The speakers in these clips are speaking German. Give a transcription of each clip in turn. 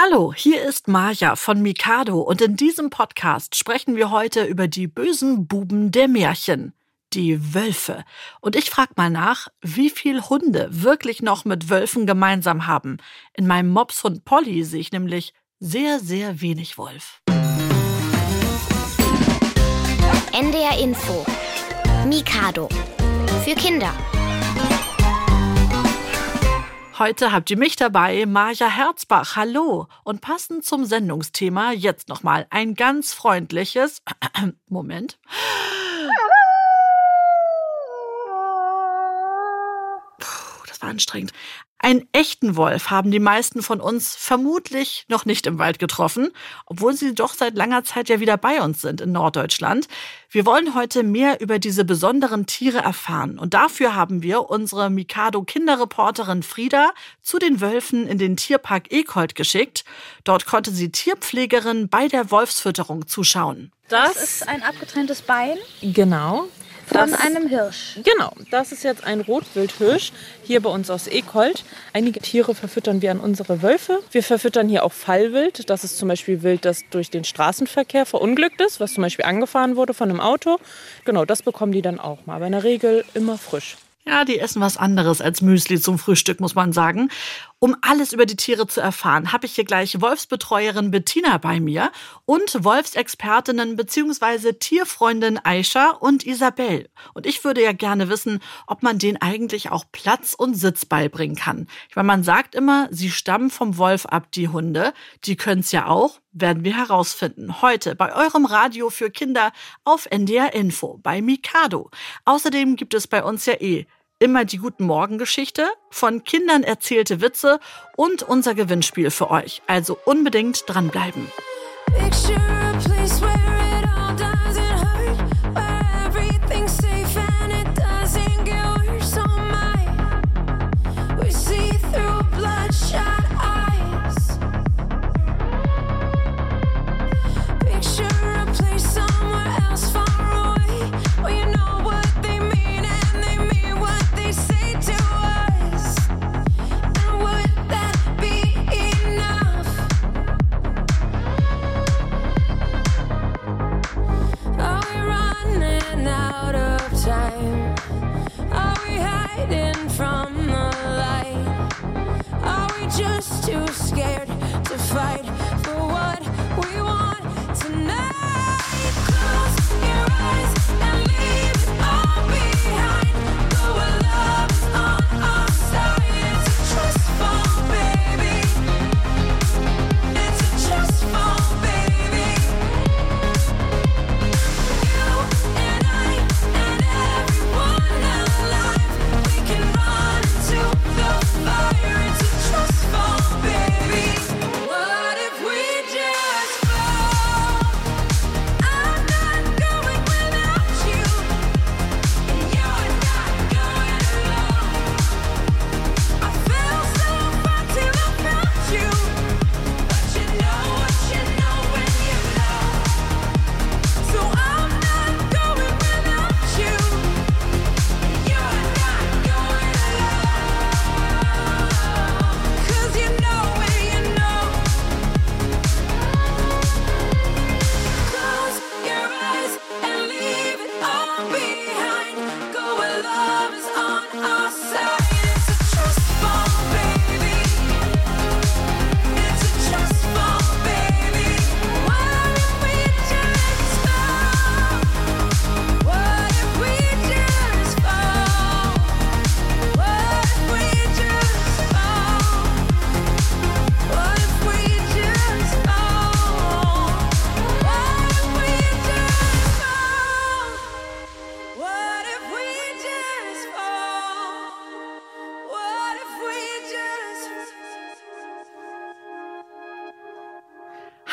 Hallo, hier ist Maja von Mikado und in diesem Podcast sprechen wir heute über die bösen Buben der Märchen, die Wölfe. Und ich frage mal nach, wie viel Hunde wirklich noch mit Wölfen gemeinsam haben. In meinem Mopshund Polly sehe ich nämlich sehr, sehr wenig Wolf. NDR Info. Mikado. Für Kinder. Heute habt ihr mich dabei, Maja Herzbach. Hallo. Und passend zum Sendungsthema jetzt nochmal ein ganz freundliches Moment. Puh, das war anstrengend. Einen echten Wolf haben die meisten von uns vermutlich noch nicht im Wald getroffen, obwohl sie doch seit langer Zeit ja wieder bei uns sind in Norddeutschland. Wir wollen heute mehr über diese besonderen Tiere erfahren und dafür haben wir unsere Mikado Kinderreporterin Frieda zu den Wölfen in den Tierpark Ekold geschickt. Dort konnte sie Tierpflegerin bei der Wolfsfütterung zuschauen. Das, das ist ein abgetrenntes Bein. Genau. Von das, einem Hirsch. Genau, das ist jetzt ein Rotwildhirsch, hier bei uns aus Ekold. Einige Tiere verfüttern wir an unsere Wölfe. Wir verfüttern hier auch Fallwild. Das ist zum Beispiel Wild, das durch den Straßenverkehr verunglückt ist, was zum Beispiel angefahren wurde von einem Auto. Genau, das bekommen die dann auch mal. Aber in der Regel immer frisch. Ja, die essen was anderes als Müsli zum Frühstück, muss man sagen. Um alles über die Tiere zu erfahren, habe ich hier gleich Wolfsbetreuerin Bettina bei mir und Wolfsexpertinnen bzw. Tierfreundin Aisha und Isabel. Und ich würde ja gerne wissen, ob man denen eigentlich auch Platz und Sitz beibringen kann. Ich meine, man sagt immer, sie stammen vom Wolf ab, die Hunde. Die können es ja auch, werden wir herausfinden. Heute bei eurem Radio für Kinder auf NDR Info bei Mikado. Außerdem gibt es bei uns ja eh immer die Guten Morgen Geschichte, von Kindern erzählte Witze und unser Gewinnspiel für euch. Also unbedingt dranbleiben. Picture, scared to fight.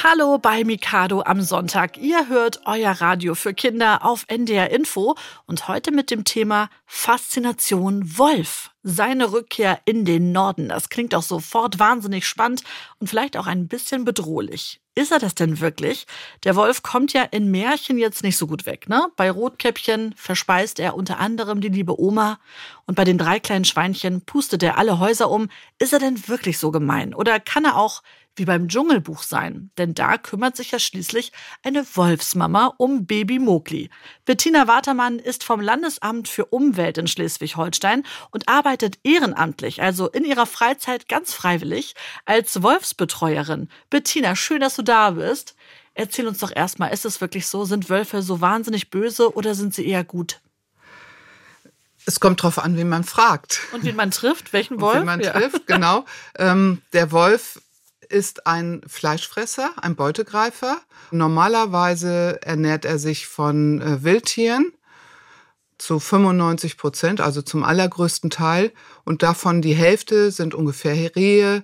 Hallo bei Mikado am Sonntag. Ihr hört euer Radio für Kinder auf NDR Info und heute mit dem Thema Faszination Wolf. Seine Rückkehr in den Norden. Das klingt auch sofort wahnsinnig spannend und vielleicht auch ein bisschen bedrohlich. Ist er das denn wirklich? Der Wolf kommt ja in Märchen jetzt nicht so gut weg, ne? Bei Rotkäppchen verspeist er unter anderem die liebe Oma und bei den drei kleinen Schweinchen pustet er alle Häuser um. Ist er denn wirklich so gemein? Oder kann er auch wie beim Dschungelbuch sein, denn da kümmert sich ja schließlich eine Wolfsmama um Baby Mogli. Bettina Watermann ist vom Landesamt für Umwelt in Schleswig-Holstein und arbeitet ehrenamtlich, also in ihrer Freizeit ganz freiwillig, als Wolfsbetreuerin. Bettina, schön, dass du da bist. Erzähl uns doch erstmal, ist es wirklich so? Sind Wölfe so wahnsinnig böse oder sind sie eher gut? Es kommt darauf an, wen man fragt. Und wen man trifft, welchen Wolf? Und wen man ja. trifft, genau. Ähm, der Wolf ist ein Fleischfresser, ein Beutegreifer. Normalerweise ernährt er sich von äh, Wildtieren zu 95 Prozent, also zum allergrößten Teil. Und davon die Hälfte sind ungefähr Rehe.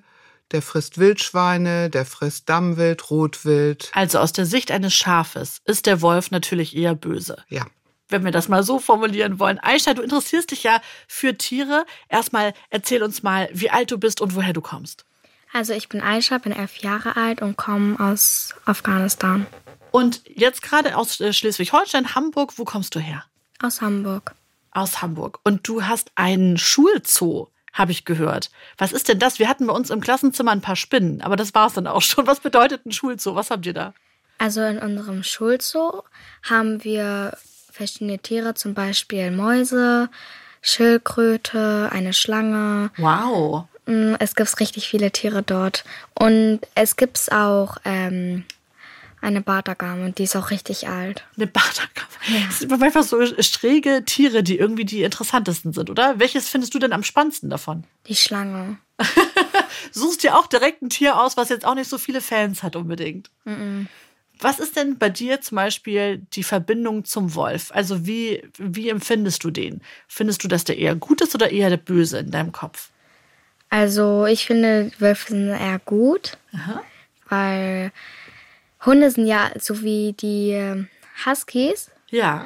Der frisst Wildschweine, der frisst Dammwild, Rotwild. Also aus der Sicht eines Schafes ist der Wolf natürlich eher böse. Ja wenn wir das mal so formulieren wollen. Aisha, du interessierst dich ja für Tiere. Erstmal erzähl uns mal, wie alt du bist und woher du kommst. Also ich bin Aisha, bin elf Jahre alt und komme aus Afghanistan. Und jetzt gerade aus äh, Schleswig-Holstein, Hamburg. Wo kommst du her? Aus Hamburg. Aus Hamburg. Und du hast einen Schulzoo, habe ich gehört. Was ist denn das? Wir hatten bei uns im Klassenzimmer ein paar Spinnen, aber das war es dann auch schon. Was bedeutet ein Schulzoo? Was habt ihr da? Also in unserem Schulzoo haben wir verschiedene Tiere, zum Beispiel Mäuse, Schildkröte, eine Schlange. Wow. Mm, es gibt richtig viele Tiere dort. Und es gibt auch ähm, eine Bartagame, die ist auch richtig alt. Eine Bartagame? Ja. Das sind einfach so schräge Tiere, die irgendwie die interessantesten sind, oder? Welches findest du denn am spannendsten davon? Die Schlange. Suchst dir auch direkt ein Tier aus, was jetzt auch nicht so viele Fans hat unbedingt. Mm -mm. Was ist denn bei dir zum Beispiel die Verbindung zum Wolf? Also wie, wie empfindest du den? Findest du, dass der eher gut ist oder eher der Böse in deinem Kopf? Also ich finde Wölfe sind eher gut, Aha. weil Hunde sind ja so wie die ähm, Huskies. Ja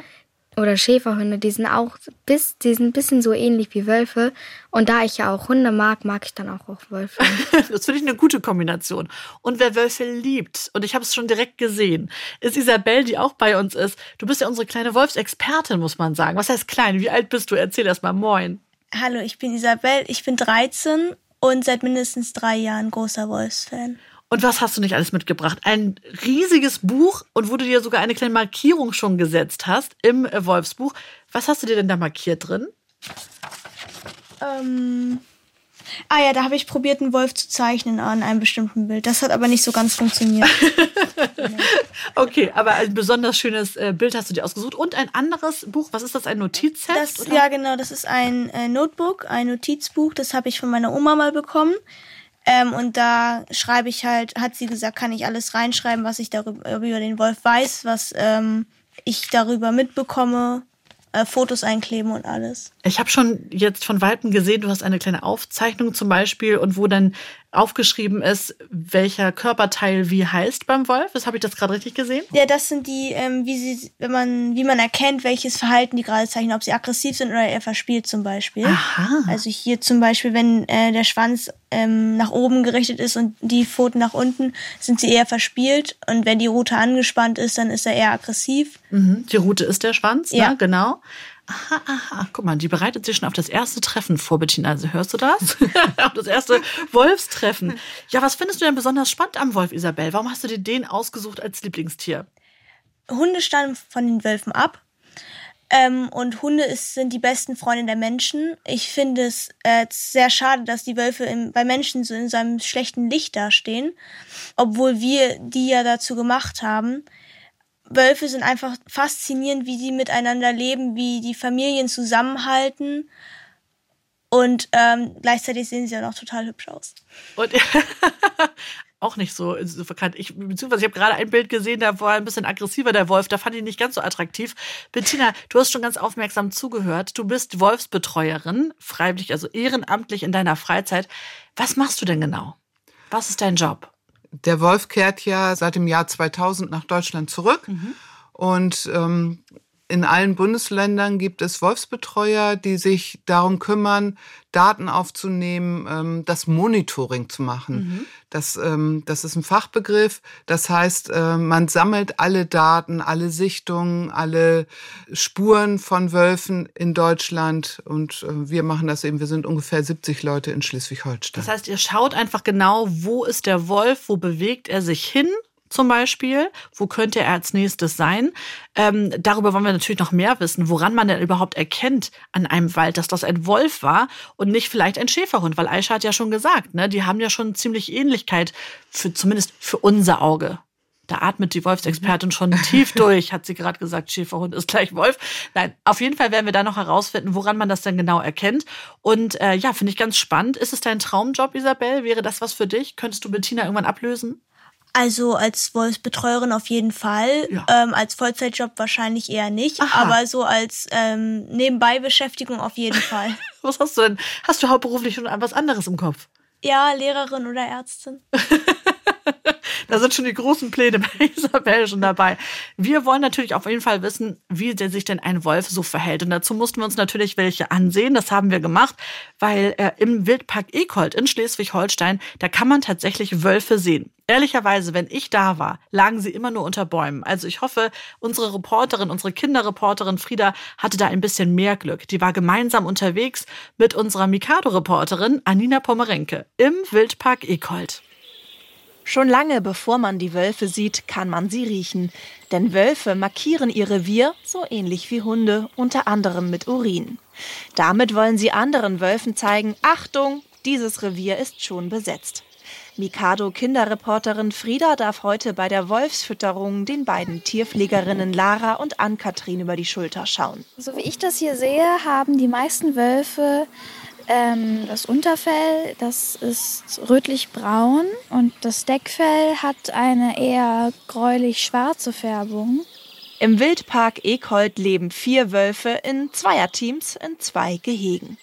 oder Schäferhunde, die sind auch bis, die sind ein bisschen so ähnlich wie Wölfe. Und da ich ja auch Hunde mag, mag ich dann auch, auch Wölfe. das finde ich eine gute Kombination. Und wer Wölfe liebt, und ich habe es schon direkt gesehen, ist Isabel, die auch bei uns ist. Du bist ja unsere kleine Wolfsexpertin, muss man sagen. Was heißt klein? Wie alt bist du? Erzähl erst mal. Moin. Hallo, ich bin Isabel, ich bin 13 und seit mindestens drei Jahren großer Wolfsfan. Und was hast du nicht alles mitgebracht? Ein riesiges Buch und wo du dir sogar eine kleine Markierung schon gesetzt hast im äh, Wolfsbuch. Was hast du dir denn da markiert drin? Ähm. Ah ja, da habe ich probiert, einen Wolf zu zeichnen an einem bestimmten Bild. Das hat aber nicht so ganz funktioniert. okay, aber ein besonders schönes äh, Bild hast du dir ausgesucht. Und ein anderes Buch, was ist das, ein Notizheft? Das, ja, genau, das ist ein äh, Notebook, ein Notizbuch. Das habe ich von meiner Oma mal bekommen. Ähm, und da schreibe ich halt, hat sie gesagt, kann ich alles reinschreiben, was ich darüber über den Wolf weiß, was ähm, ich darüber mitbekomme, äh, Fotos einkleben und alles. Ich habe schon jetzt von Weitem gesehen, du hast eine kleine Aufzeichnung zum Beispiel und wo dann aufgeschrieben ist, welcher Körperteil wie heißt beim Wolf. Das habe ich das gerade richtig gesehen? Ja, das sind die, ähm, wie sie, wenn man, wie man erkennt, welches Verhalten die gerade zeichnen, ob sie aggressiv sind oder eher verspielt zum Beispiel. Aha. Also hier zum Beispiel, wenn äh, der Schwanz ähm, nach oben gerichtet ist und die Pfoten nach unten, sind sie eher verspielt. Und wenn die Rute angespannt ist, dann ist er eher aggressiv. Mhm. Die Rute ist der Schwanz, ja. Ne? genau. Aha, aha, guck mal, die bereitet sich schon auf das erste Treffen vor, Bettina. Also hörst du das? auf das erste Wolfstreffen. Ja, was findest du denn besonders spannend am Wolf, Isabel? Warum hast du dir den ausgesucht als Lieblingstier? Hunde stammen von den Wölfen ab. Ähm, und Hunde ist, sind die besten Freunde der Menschen. Ich finde es äh, sehr schade, dass die Wölfe im, bei Menschen so in seinem schlechten Licht dastehen, obwohl wir die ja dazu gemacht haben. Wölfe sind einfach faszinierend, wie sie miteinander leben, wie die Familien zusammenhalten. Und ähm, gleichzeitig sehen sie ja noch total hübsch aus. Und auch nicht so, so verkannt. Ich, beziehungsweise ich habe gerade ein Bild gesehen, da war ein bisschen aggressiver der Wolf, da fand ich ihn nicht ganz so attraktiv. Bettina, du hast schon ganz aufmerksam zugehört. Du bist Wolfsbetreuerin, freiwillig, also ehrenamtlich in deiner Freizeit. Was machst du denn genau? Was ist dein Job? Der Wolf kehrt ja seit dem Jahr 2000 nach Deutschland zurück. Mhm. Und ähm, In allen Bundesländern gibt es Wolfsbetreuer, die sich darum kümmern, Daten aufzunehmen, ähm, das Monitoring zu machen. Mhm. Das, ähm, das ist ein Fachbegriff. Das heißt, äh, man sammelt alle Daten, alle Sichtungen, alle Spuren von Wölfen in Deutschland. Und äh, wir machen das eben. Wir sind ungefähr 70 Leute in Schleswig-Holstein. Das heißt, ihr schaut einfach genau, wo ist der Wolf, wo bewegt er sich hin zum Beispiel? Wo könnte er als nächstes sein? Ähm, darüber wollen wir natürlich noch mehr wissen, woran man denn überhaupt erkennt an einem Wald, dass das ein Wolf war und nicht vielleicht ein Schäferhund, weil Aisha hat ja schon gesagt, ne, die haben ja schon ziemlich Ähnlichkeit, für, zumindest für unser Auge. Da atmet die Wolfsexpertin schon tief durch, hat sie gerade gesagt, Schäferhund ist gleich Wolf. Nein, auf jeden Fall werden wir da noch herausfinden, woran man das denn genau erkennt. Und äh, ja, finde ich ganz spannend. Ist es dein Traumjob, Isabel? Wäre das was für dich? Könntest du Bettina irgendwann ablösen? Also als Wolfsbetreuerin auf jeden Fall. Ja. Ähm, als Vollzeitjob wahrscheinlich eher nicht. Aha. Aber so als ähm, Nebenbeibeschäftigung auf jeden Fall. was hast du denn? Hast du hauptberuflich schon was anderes im Kopf? Ja, Lehrerin oder Ärztin. da sind schon die großen Pläne bei Isabel schon dabei. Wir wollen natürlich auf jeden Fall wissen, wie sich denn ein Wolf so verhält. Und dazu mussten wir uns natürlich welche ansehen. Das haben wir gemacht, weil äh, im Wildpark Ekold in Schleswig-Holstein, da kann man tatsächlich Wölfe sehen. Ehrlicherweise, wenn ich da war, lagen sie immer nur unter Bäumen. Also ich hoffe, unsere Reporterin, unsere Kinderreporterin Frieda hatte da ein bisschen mehr Glück. Die war gemeinsam unterwegs mit unserer Mikado-Reporterin Anina Pomerenke im Wildpark Ekold. Schon lange bevor man die Wölfe sieht, kann man sie riechen. Denn Wölfe markieren ihr Revier, so ähnlich wie Hunde, unter anderem mit Urin. Damit wollen sie anderen Wölfen zeigen, Achtung, dieses Revier ist schon besetzt. Mikado Kinderreporterin Frieda darf heute bei der Wolfsfütterung den beiden Tierpflegerinnen Lara und Ann-Kathrin über die Schulter schauen. So wie ich das hier sehe, haben die meisten Wölfe ähm, das Unterfell, das ist rötlich-braun und das Deckfell hat eine eher gräulich-schwarze Färbung. Im Wildpark Ekold leben vier Wölfe in Zweierteams in zwei Gehegen.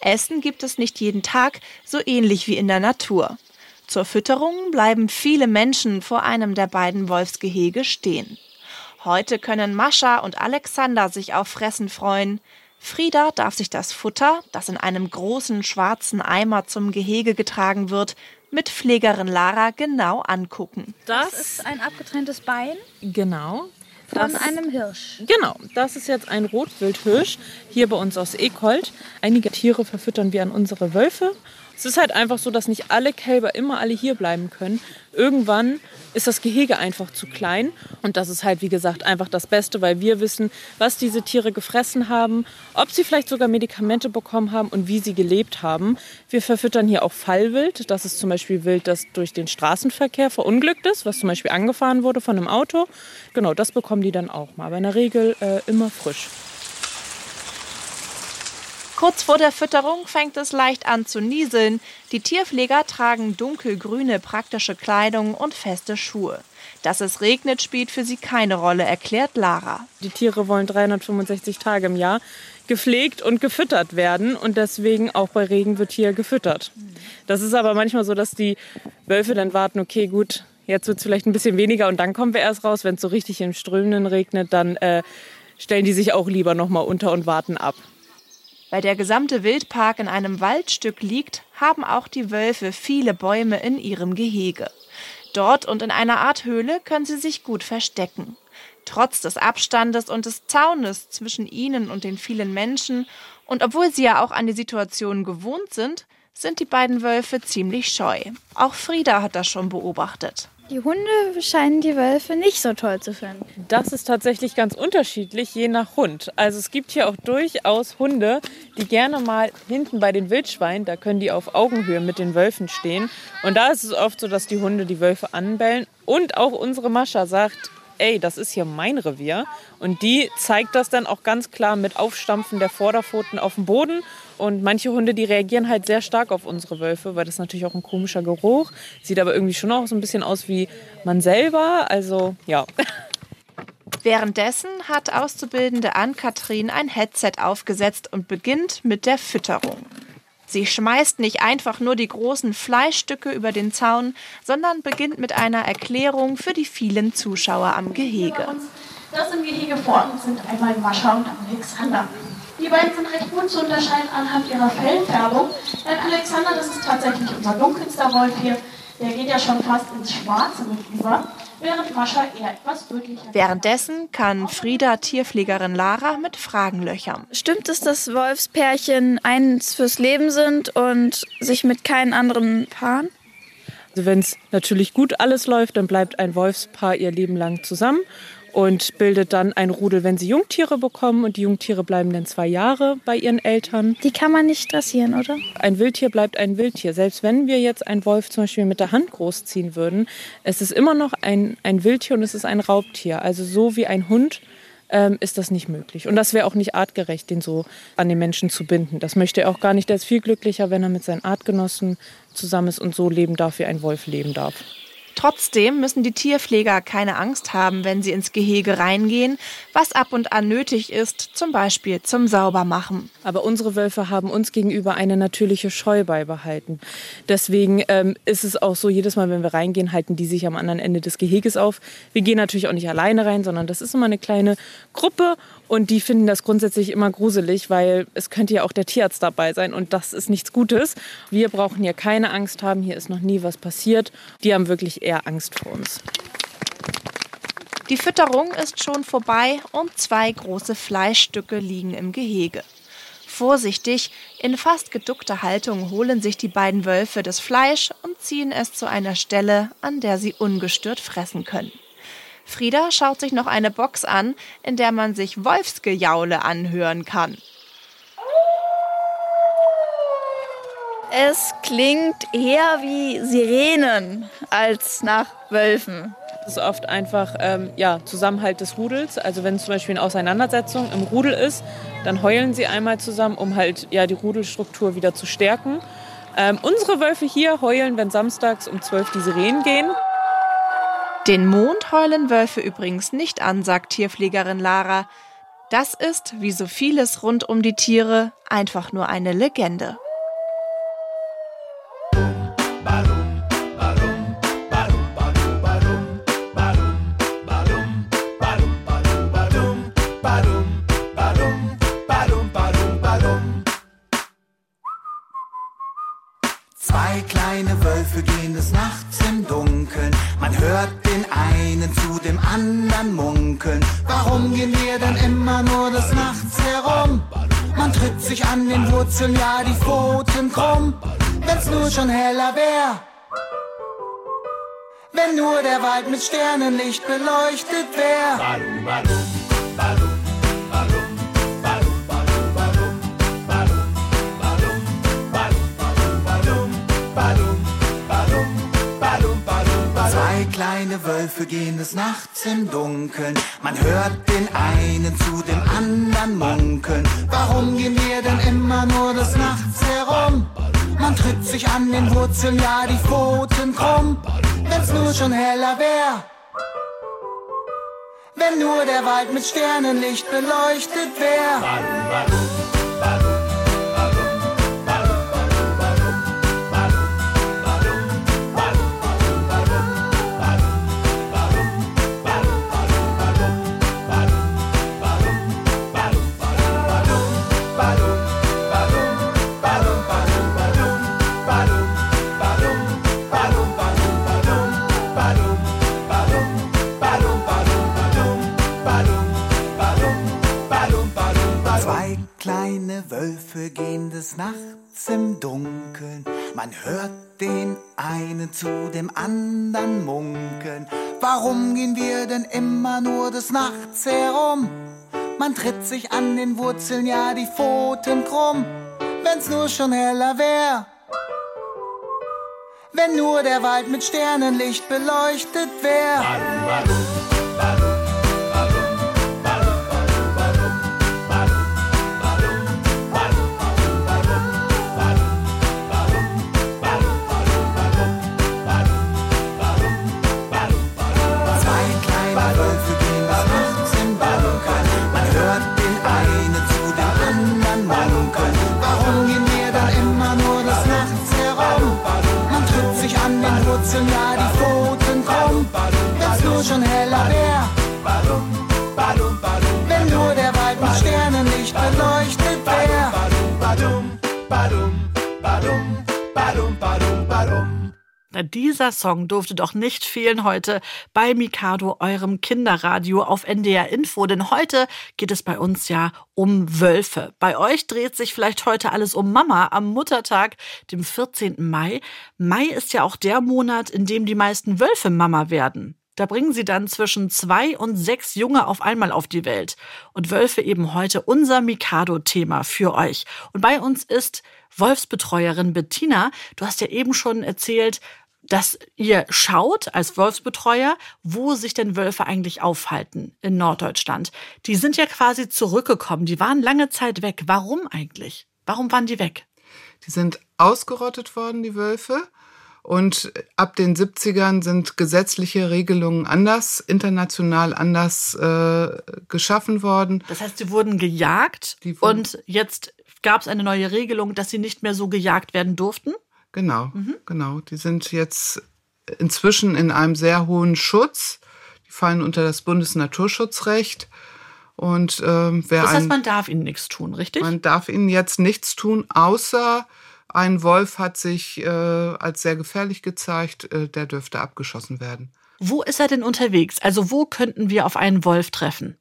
Essen gibt es nicht jeden Tag, so ähnlich wie in der Natur. Zur Fütterung bleiben viele Menschen vor einem der beiden Wolfsgehege stehen. Heute können Mascha und Alexander sich auf Fressen freuen. Frieda darf sich das Futter, das in einem großen schwarzen Eimer zum Gehege getragen wird, mit Pflegerin Lara genau angucken. Das, das ist ein abgetrenntes Bein. Genau. Von das, einem Hirsch. Genau, das ist jetzt ein Rotwildhirsch hier bei uns aus Ekold. Einige Tiere verfüttern wir an unsere Wölfe es ist halt einfach so, dass nicht alle Kälber immer alle hier bleiben können. Irgendwann ist das Gehege einfach zu klein. Und das ist halt, wie gesagt, einfach das Beste, weil wir wissen, was diese Tiere gefressen haben, ob sie vielleicht sogar Medikamente bekommen haben und wie sie gelebt haben. Wir verfüttern hier auch Fallwild. Das ist zum Beispiel Wild, das durch den Straßenverkehr verunglückt ist, was zum Beispiel angefahren wurde von einem Auto. Genau, das bekommen die dann auch mal. Aber in der Regel äh, immer frisch. Kurz vor der Fütterung fängt es leicht an zu nieseln. Die Tierpfleger tragen dunkelgrüne praktische Kleidung und feste Schuhe. Dass es regnet, spielt für sie keine Rolle, erklärt Lara. Die Tiere wollen 365 Tage im Jahr gepflegt und gefüttert werden und deswegen auch bei Regen wird hier gefüttert. Das ist aber manchmal so, dass die Wölfe dann warten, okay, gut, jetzt wird es vielleicht ein bisschen weniger und dann kommen wir erst raus. Wenn es so richtig im Strömenden regnet, dann äh, stellen die sich auch lieber noch mal unter und warten ab. Weil der gesamte Wildpark in einem Waldstück liegt, haben auch die Wölfe viele Bäume in ihrem Gehege. Dort und in einer Art Höhle können sie sich gut verstecken. Trotz des Abstandes und des Zaunes zwischen ihnen und den vielen Menschen und obwohl sie ja auch an die Situation gewohnt sind, sind die beiden Wölfe ziemlich scheu. Auch Frieda hat das schon beobachtet. Die Hunde scheinen die Wölfe nicht so toll zu finden. Das ist tatsächlich ganz unterschiedlich, je nach Hund. Also es gibt hier auch durchaus Hunde, die gerne mal hinten bei den Wildschweinen, da können die auf Augenhöhe mit den Wölfen stehen. Und da ist es oft so, dass die Hunde die Wölfe anbellen. Und auch unsere Mascha sagt, ey, das ist hier mein Revier. Und die zeigt das dann auch ganz klar mit Aufstampfen der Vorderpfoten auf den Boden. Und manche Hunde, die reagieren halt sehr stark auf unsere Wölfe, weil das natürlich auch ein komischer Geruch. Sieht aber irgendwie schon auch so ein bisschen aus wie man selber. Also ja. Währenddessen hat Auszubildende Ann-Kathrin ein Headset aufgesetzt und beginnt mit der Fütterung. Sie schmeißt nicht einfach nur die großen Fleischstücke über den Zaun, sondern beginnt mit einer Erklärung für die vielen Zuschauer am Gehege. Das im Gehege vor uns sind einmal Mascha und Alexander. Die beiden sind recht gut zu unterscheiden anhand ihrer Fellfärbung. Denn Alexander, das ist tatsächlich unser dunkelster Wolf hier, der geht ja schon fast ins Schwarze mit über, während Mascha eher etwas rötlicher Währenddessen kann Frieda Tierpflegerin Lara mit Fragen löchern. Stimmt es, dass Wolfspärchen eins fürs Leben sind und sich mit keinen anderen paaren? Also wenn es natürlich gut alles läuft, dann bleibt ein Wolfspaar ihr Leben lang zusammen und bildet dann ein Rudel, wenn sie Jungtiere bekommen. Und die Jungtiere bleiben dann zwei Jahre bei ihren Eltern. Die kann man nicht dressieren, oder? Ein Wildtier bleibt ein Wildtier. Selbst wenn wir jetzt einen Wolf zum Beispiel mit der Hand großziehen würden, es ist immer noch ein, ein Wildtier und es ist ein Raubtier. Also so wie ein Hund ähm, ist das nicht möglich. Und das wäre auch nicht artgerecht, den so an den Menschen zu binden. Das möchte er auch gar nicht. Der ist viel glücklicher, wenn er mit seinen Artgenossen zusammen ist und so leben darf, wie ein Wolf leben darf. Trotzdem müssen die Tierpfleger keine Angst haben, wenn sie ins Gehege reingehen, was ab und an nötig ist, zum Beispiel zum Saubermachen. Aber unsere Wölfe haben uns gegenüber eine natürliche Scheu beibehalten. Deswegen ähm, ist es auch so, jedes Mal, wenn wir reingehen, halten die sich am anderen Ende des Geheges auf. Wir gehen natürlich auch nicht alleine rein, sondern das ist immer eine kleine Gruppe und die finden das grundsätzlich immer gruselig, weil es könnte ja auch der Tierarzt dabei sein und das ist nichts Gutes. Wir brauchen hier keine Angst haben, hier ist noch nie was passiert. Die haben wirklich eher Angst vor uns. Die Fütterung ist schon vorbei und zwei große Fleischstücke liegen im Gehege. Vorsichtig, in fast geduckter Haltung holen sich die beiden Wölfe das Fleisch und ziehen es zu einer Stelle, an der sie ungestört fressen können. Frieda schaut sich noch eine Box an, in der man sich Wolfsgejaule anhören kann. Es klingt eher wie Sirenen als nach Wölfen. Das ist oft einfach ähm, ja, Zusammenhalt des Rudels. Also wenn es zum Beispiel eine Auseinandersetzung im Rudel ist, dann heulen sie einmal zusammen, um halt ja, die Rudelstruktur wieder zu stärken. Ähm, unsere Wölfe hier heulen, wenn samstags um 12 die Sirenen gehen. Den Mond heulen Wölfe übrigens nicht an, sagt Tierpflegerin Lara. Das ist, wie so vieles rund um die Tiere, einfach nur eine Legende. Anderen munkeln. Warum gehen wir denn immer nur des Nachts herum? Man tritt sich an den Wurzeln, ja die Pfoten krumm. Wenn's nur schon heller wär. Wenn nur der Wald mit Sternenlicht beleuchtet wär. Kleine Wölfe gehen des Nachts im Dunkeln. Man hört den einen zu dem anderen munkeln. Warum gehen wir denn immer nur des Nachts herum? Man tritt sich an den Wurzeln, ja die Pfoten krumm. Wenn's nur schon heller wär. Wenn nur der Wald mit Sternenlicht beleuchtet wär. Warum gehen wir denn immer nur des Nachts herum? Man tritt sich an den Wurzeln, ja die Pfoten krumm. Wenn's nur schon heller wär. Wenn nur der Wald mit Sternenlicht beleuchtet wär. Zwei tanzen ja die Pfoten krumm. Wenn's nur schon heller wär, wenn nur der Wald mit Sternen nicht beleuchtet wär. Badum, badum, badum, badum, badum, badum, badum dieser Song durfte doch nicht fehlen heute bei Mikado, eurem Kinderradio auf NDR Info, denn heute geht es bei uns ja um Wölfe. Bei euch dreht sich vielleicht heute alles um Mama am Muttertag, dem 14. Mai. Mai ist ja auch der Monat, in dem die meisten Wölfe Mama werden. Da bringen sie dann zwischen zwei und sechs Junge auf einmal auf die Welt. Und Wölfe eben heute unser Mikado-Thema für euch. Und bei uns ist Wolfsbetreuerin Bettina. Du hast ja eben schon erzählt, dass ihr schaut als Wolfsbetreuer, wo sich denn Wölfe eigentlich aufhalten in Norddeutschland. Die sind ja quasi zurückgekommen. Die waren lange Zeit weg. Warum eigentlich? Warum waren die weg? Die sind ausgerottet worden, die Wölfe. Und ab den 70ern sind gesetzliche Regelungen anders, international anders äh, geschaffen worden. Das heißt, sie wurden gejagt wurden und jetzt gab es eine neue Regelung, dass sie nicht mehr so gejagt werden durften? Genau, genau. Die sind jetzt inzwischen in einem sehr hohen Schutz. Die fallen unter das Bundesnaturschutzrecht. Und ähm, wer Das heißt, man darf ihnen nichts tun, richtig? man darf ihnen jetzt nichts tun, außer ein Wolf hat sich äh, als sehr gefährlich gezeigt, äh, der dürfte abgeschossen werden. Wo ist er denn unterwegs? Also wo könnten wir auf einen Wolf treffen?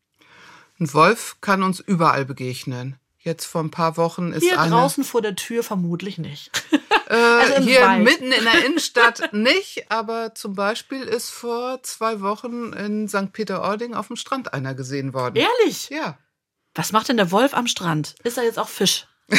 Ein Wolf kann uns überall begegnen. Jetzt vor ein paar Wochen ist Hier eine draußen vor der Tür vermutlich nicht. Äh, Also hier Wald. mitten in der Innenstadt nicht, aber zum Beispiel ist vor zwei Wochen in St. Peter-Ording auf dem Strand einer gesehen worden. Ehrlich? Ja. Was macht denn der Wolf am Strand? Ist er jetzt auch Fisch?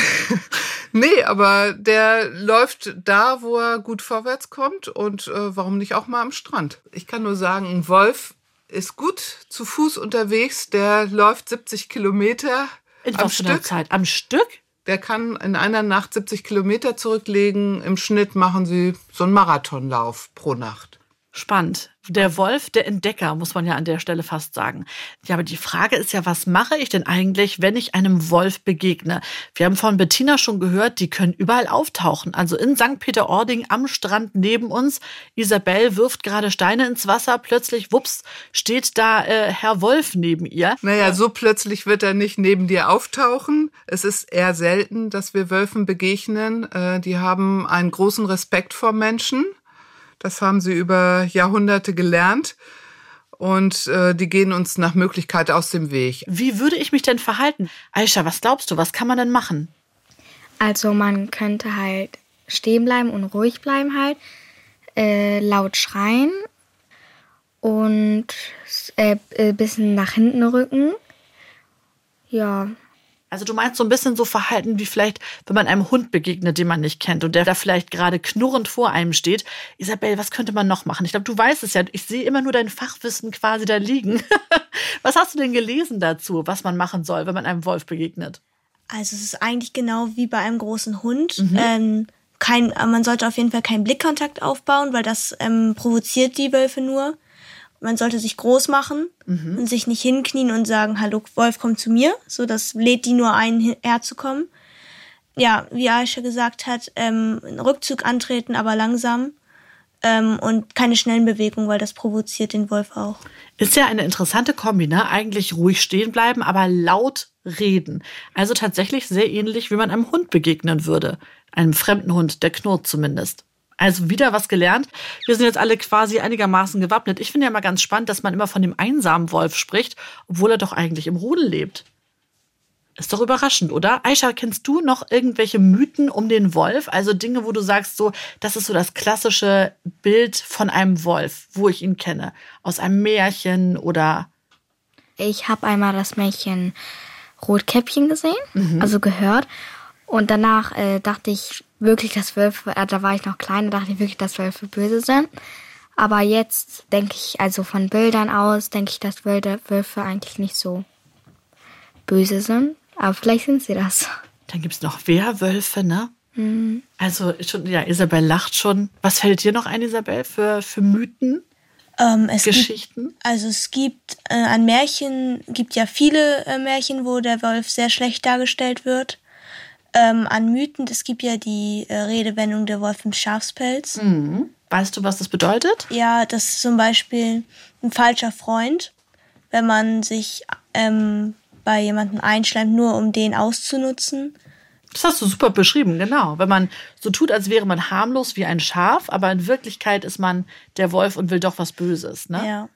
Nee, aber der läuft da, wo er gut vorwärts kommt und äh, warum nicht auch mal am Strand? Ich kann nur sagen, ein Wolf ist gut zu Fuß unterwegs, der läuft 70 Kilometer In am Stück. Zeit? Am Stück? Der kann in einer Nacht 70 Kilometer zurücklegen. Im Schnitt machen sie so einen Marathonlauf pro Nacht. Spannend. Der Wolf, der Entdecker, muss man ja an der Stelle fast sagen. Ja, aber die Frage ist ja, was mache ich denn eigentlich, wenn ich einem Wolf begegne? Wir haben von Bettina schon gehört, die können überall auftauchen. Also in St. Peter-Ording am Strand neben uns. Isabel wirft gerade Steine ins Wasser. Plötzlich, wups, steht da äh, Herr Wolf neben ihr. Naja, so plötzlich wird er nicht neben dir auftauchen. Es ist eher selten, dass wir Wölfen begegnen. Äh, Die haben einen großen Respekt vor Menschen. Das haben sie über Jahrhunderte gelernt. Und äh, die gehen uns nach Möglichkeit aus dem Weg. Wie würde ich mich denn verhalten? Aisha, was glaubst du, was kann man denn machen? Also man könnte halt stehen bleiben und ruhig bleiben halt, äh, laut schreien und äh, ein bisschen nach hinten rücken. Ja, Also du meinst so ein bisschen so Verhalten wie vielleicht, wenn man einem Hund begegnet, den man nicht kennt und der da vielleicht gerade knurrend vor einem steht. Isabel, was könnte man noch machen? Ich glaube, du weißt es ja. Ich sehe immer nur dein Fachwissen quasi da liegen. was hast du denn gelesen dazu, was man machen soll, wenn man einem Wolf begegnet? Also es ist eigentlich genau wie bei einem großen Hund. Ähm, kein, man sollte auf jeden Fall keinen Blickkontakt aufbauen, weil das ähm, provoziert die Wölfe nur. Man sollte sich groß machen und sich nicht hinknien und sagen, hallo Wolf, komm zu mir. So, das lädt die nur ein, herzukommen. Ja, wie Aisha gesagt hat, ähm, einen Rückzug antreten, aber langsam. Ähm, und keine schnellen Bewegungen, weil das provoziert den Wolf auch. Ist ja eine interessante Kombi, ne? Eigentlich ruhig stehen bleiben, aber laut reden. Also tatsächlich sehr ähnlich, wie man einem Hund begegnen würde. Einem fremden Hund, der knurrt zumindest. Also wieder was gelernt. Wir sind jetzt alle quasi einigermaßen gewappnet. Ich finde ja mal ganz spannend, dass man immer von dem einsamen Wolf spricht, obwohl er doch eigentlich im Rudel lebt. Ist doch überraschend, oder? Aisha, kennst du noch irgendwelche Mythen um den Wolf? Also Dinge, wo du sagst, so, das ist so das klassische Bild von einem Wolf, wo ich ihn kenne. Aus einem Märchen oder. ich habe einmal das Märchen Rotkäppchen gesehen, also gehört. Und danach äh, dachte ich wirklich, dass Wölfe, äh, da war ich noch klein, da dachte ich wirklich, dass Wölfe böse sind. Aber jetzt denke ich, also von Bildern aus, denke ich, dass Wölfe, Wölfe eigentlich nicht so böse sind. Aber vielleicht sind sie das. Dann gibt's noch Werwölfe, ne? Also schon, ja, Isabel lacht schon. Was fällt dir noch ein, Isabel, für, für Mythen, Ähm, es gibt Geschichten? Also es gibt äh, an Märchen, gibt ja viele äh, Märchen, wo der Wolf sehr schlecht dargestellt wird. Ähm, an Mythen, es gibt ja die äh, Redewendung der Wolf im Schafspelz. Mhm. Weißt du, was das bedeutet? Ja, das ist zum Beispiel ein falscher Freund, wenn man sich ähm, bei jemandem einschleimt, nur um den auszunutzen. Das hast du super beschrieben, genau. Wenn man so tut, als wäre man harmlos wie ein Schaf, aber in Wirklichkeit ist man der Wolf und will doch was Böses, ne? Ja.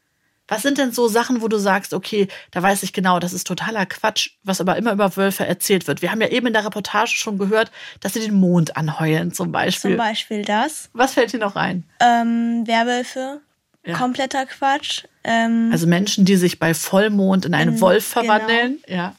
Was sind denn so Sachen, wo du sagst, okay, da weiß ich genau, das ist totaler Quatsch, was aber immer über Wölfe erzählt wird? Wir haben ja eben in der Reportage schon gehört, dass sie den Mond anheulen, zum Beispiel. Zum Beispiel das. Was fällt dir noch ein? Ähm, Werwölfe. Ja. Kompletter Quatsch. Ähm, Also Menschen, die sich bei Vollmond in einen In- Wolf verwandeln. Ja.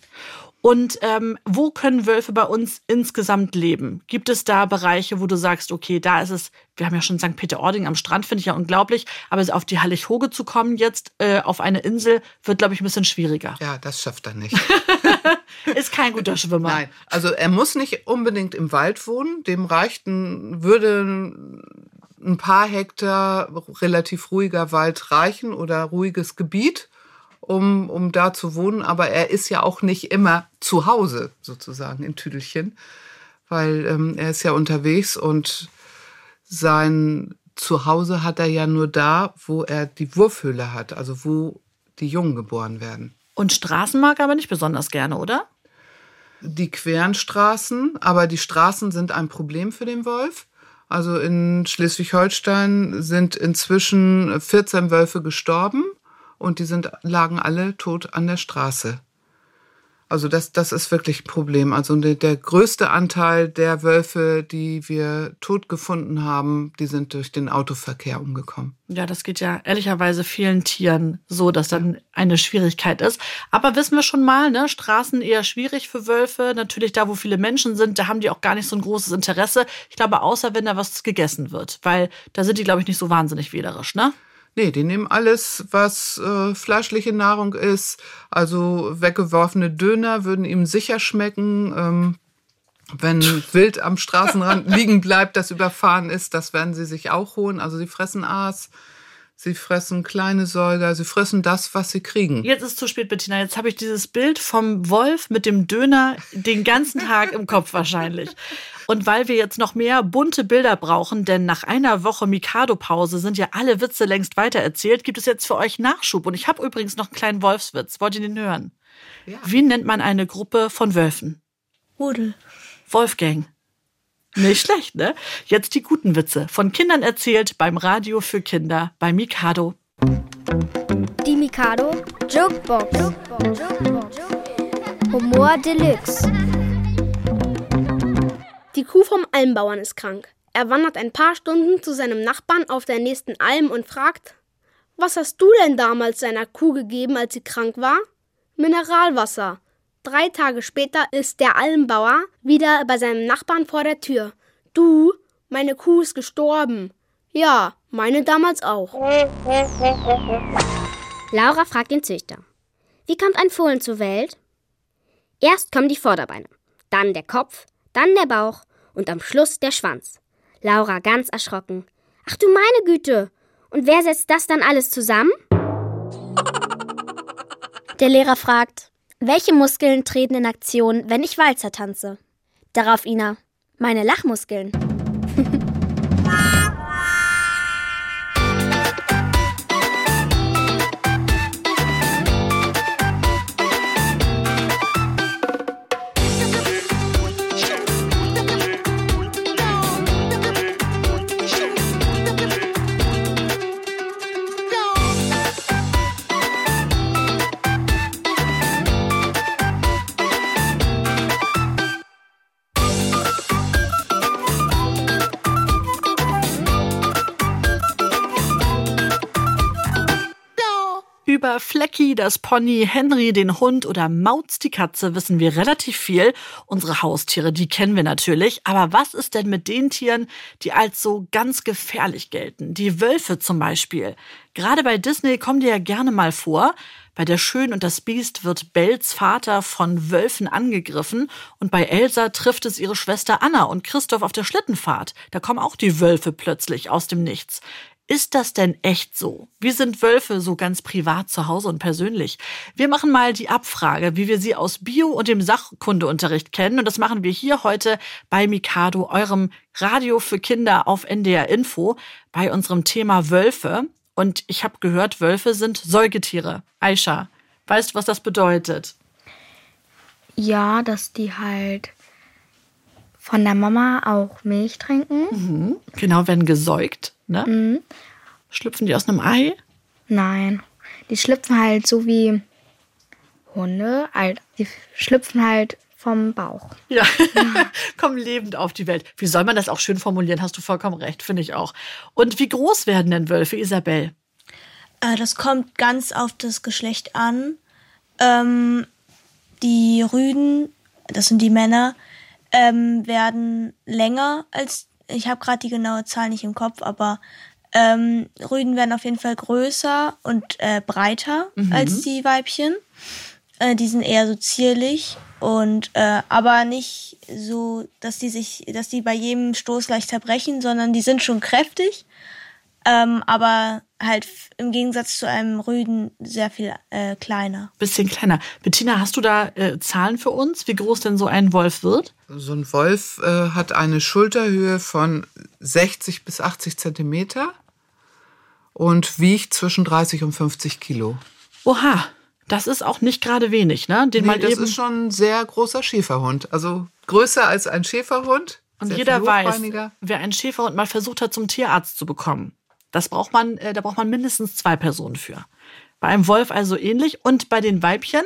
Und ähm, wo können Wölfe bei uns insgesamt leben? Gibt es da Bereiche, wo du sagst, okay, da ist es, wir haben ja schon St. Peter-Ording am Strand, finde ich ja unglaublich, aber auf die Hallig-Hoge zu kommen jetzt äh, auf eine Insel, wird, glaube ich, ein bisschen schwieriger. Ja, das schafft er nicht. Ist kein guter Schwimmer. Nein, also er muss nicht unbedingt im Wald wohnen. Dem reichten, würde ein paar Hektar relativ ruhiger Wald reichen oder ruhiges Gebiet, um, um da zu wohnen. Aber er ist ja auch nicht immer zu Hause sozusagen in Tüdelchen, weil ähm, er ist ja unterwegs und sein Zuhause hat er ja nur da, wo er die Wurfhöhle hat, also wo die Jungen geboren werden. Und Straßen mag er aber nicht besonders gerne, oder? die queren Straßen, aber die Straßen sind ein Problem für den Wolf. Also in Schleswig-Holstein sind inzwischen 14 Wölfe gestorben und die sind, lagen alle tot an der Straße. Also das, das ist wirklich ein Problem. Also der, der größte Anteil der Wölfe, die wir tot gefunden haben, die sind durch den Autoverkehr umgekommen. Ja, das geht ja ehrlicherweise vielen Tieren so, dass dann eine Schwierigkeit ist. Aber wissen wir schon mal, ne, Straßen eher schwierig für Wölfe. Natürlich da, wo viele Menschen sind, da haben die auch gar nicht so ein großes Interesse. Ich glaube, außer wenn da was gegessen wird, weil da sind die, glaube ich, nicht so wahnsinnig wählerisch, ne? Nee, die nehmen alles, was äh, fleischliche Nahrung ist. Also weggeworfene Döner würden ihm sicher schmecken. Ähm, wenn Wild am Straßenrand liegen bleibt, das überfahren ist, das werden sie sich auch holen. Also sie fressen Aas, sie fressen kleine Säuger, sie fressen das, was sie kriegen. Jetzt ist zu spät, Bettina. Jetzt habe ich dieses Bild vom Wolf mit dem Döner den ganzen Tag im Kopf wahrscheinlich. Und weil wir jetzt noch mehr bunte Bilder brauchen, denn nach einer Woche Mikado-Pause sind ja alle Witze längst weitererzählt, gibt es jetzt für euch Nachschub. Und ich habe übrigens noch einen kleinen Wolfswitz. Wollt ihr den hören? Ja. Wie nennt man eine Gruppe von Wölfen? Rudel. Wolfgang. Nicht schlecht, ne? Jetzt die guten Witze. Von Kindern erzählt beim Radio für Kinder bei Mikado. Die Mikado Jokebox. Humor Deluxe. Die Kuh vom Almbauern ist krank. Er wandert ein paar Stunden zu seinem Nachbarn auf der nächsten Alm und fragt: Was hast du denn damals deiner Kuh gegeben, als sie krank war? Mineralwasser. Drei Tage später ist der Almbauer wieder bei seinem Nachbarn vor der Tür. Du, meine Kuh ist gestorben. Ja, meine damals auch. Laura fragt den Züchter. Wie kommt ein Fohlen zur Welt? Erst kommen die Vorderbeine, dann der Kopf, dann der Bauch und am Schluss der Schwanz. Laura ganz erschrocken. Ach du meine Güte! Und wer setzt das dann alles zusammen? Der Lehrer fragt, welche Muskeln treten in Aktion, wenn ich Walzer tanze? Darauf Ina, meine Lachmuskeln. Über Flecki, das Pony, Henry, den Hund oder Mauz, die Katze, wissen wir relativ viel. Unsere Haustiere, die kennen wir natürlich. Aber was ist denn mit den Tieren, die als so ganz gefährlich gelten? Die Wölfe zum Beispiel. Gerade bei Disney kommen die ja gerne mal vor. Bei Der Schön und das Biest wird Bells Vater von Wölfen angegriffen und bei Elsa trifft es ihre Schwester Anna und Christoph auf der Schlittenfahrt. Da kommen auch die Wölfe plötzlich aus dem Nichts. Ist das denn echt so? Wie sind Wölfe so ganz privat zu Hause und persönlich? Wir machen mal die Abfrage, wie wir sie aus Bio- und dem Sachkundeunterricht kennen. Und das machen wir hier heute bei Mikado, eurem Radio für Kinder auf NDR Info, bei unserem Thema Wölfe. Und ich habe gehört, Wölfe sind Säugetiere. Aisha, weißt du, was das bedeutet? Ja, dass die halt von der Mama auch Milch trinken. Mhm. Genau, werden gesäugt. Ne? Mhm. Schlüpfen die aus einem Ei? Nein, die schlüpfen halt so wie Hunde. Halt, die schlüpfen halt vom Bauch. Ja, kommen lebend auf die Welt. Wie soll man das auch schön formulieren? Hast du vollkommen recht, finde ich auch. Und wie groß werden denn Wölfe, Isabel? Äh, das kommt ganz auf das Geschlecht an. Ähm, die Rüden, das sind die Männer, ähm, werden länger als, ich habe gerade die genaue Zahl nicht im Kopf, aber ähm, Rüden werden auf jeden Fall größer und äh, breiter mhm. als die Weibchen. Äh, die sind eher so zierlich und äh, aber nicht so, dass die sich, dass die bei jedem Stoß gleich zerbrechen, sondern die sind schon kräftig, ähm, aber halt im Gegensatz zu einem Rüden sehr viel äh, kleiner. Bisschen kleiner. Bettina, hast du da äh, Zahlen für uns, wie groß denn so ein Wolf wird? So ein Wolf äh, hat eine Schulterhöhe von 60 bis 80 Zentimeter und wiegt zwischen 30 und 50 Kilo. Oha, das ist auch nicht gerade wenig, ne? Den nee, mal das eben ist schon ein sehr großer Schäferhund. Also größer als ein Schäferhund. Und jeder weiß, wer einen Schäferhund mal versucht hat, zum Tierarzt zu bekommen, das braucht man, äh, da braucht man mindestens zwei Personen für. Bei einem Wolf also ähnlich. Und bei den Weibchen?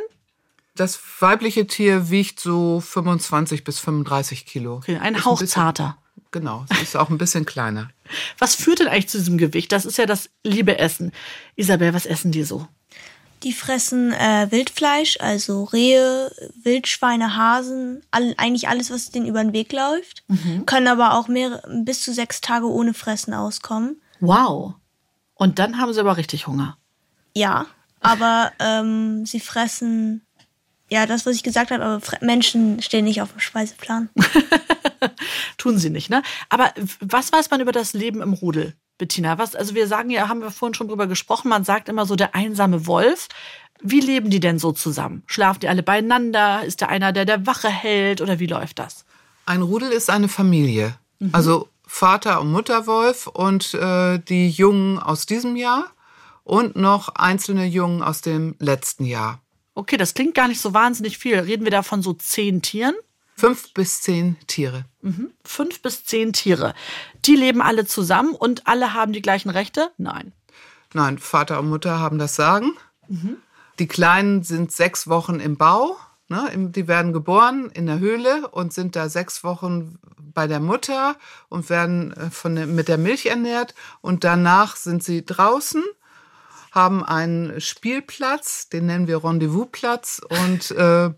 Das weibliche Tier wiegt so 25 bis 35 Kilo. Okay, ein Hauch zarter. Genau, es ist auch ein bisschen kleiner. Was führt denn eigentlich zu diesem Gewicht? Das ist ja das liebe Essen. Isabel, was essen die so? Die fressen äh, Wildfleisch, also Rehe, Wildschweine, Hasen, all, eigentlich alles, was denen über den Weg läuft. Mhm. Können aber auch mehr, bis zu sechs Tage ohne Fressen auskommen. Wow. Und dann haben sie aber richtig Hunger. Ja, aber ähm, sie fressen, ja, das, was ich gesagt habe, aber Menschen stehen nicht auf dem Speiseplan. Tun sie nicht, ne? Aber was weiß man über das Leben im Rudel, Bettina? Was, also wir sagen ja, haben wir vorhin schon drüber gesprochen, man sagt immer so der einsame Wolf. Wie leben die denn so zusammen? Schlafen die alle beieinander? Ist da einer, der der Wache hält oder wie läuft das? Ein Rudel ist eine Familie. Mhm. Also Vater und Mutterwolf und äh, die Jungen aus diesem Jahr und noch einzelne Jungen aus dem letzten Jahr. Okay, das klingt gar nicht so wahnsinnig viel. Reden wir da von so zehn Tieren? Fünf bis zehn Tiere. Mhm. Fünf bis zehn Tiere. Die leben alle zusammen und alle haben die gleichen Rechte? Nein. Nein, Vater und Mutter haben das Sagen. Mhm. Die Kleinen sind sechs Wochen im Bau. Ne? Die werden geboren in der Höhle und sind da sechs Wochen bei der Mutter und werden äh, von mit der Milch ernährt. Und danach sind sie draußen haben einen Spielplatz, den nennen wir Rendezvousplatz und äh,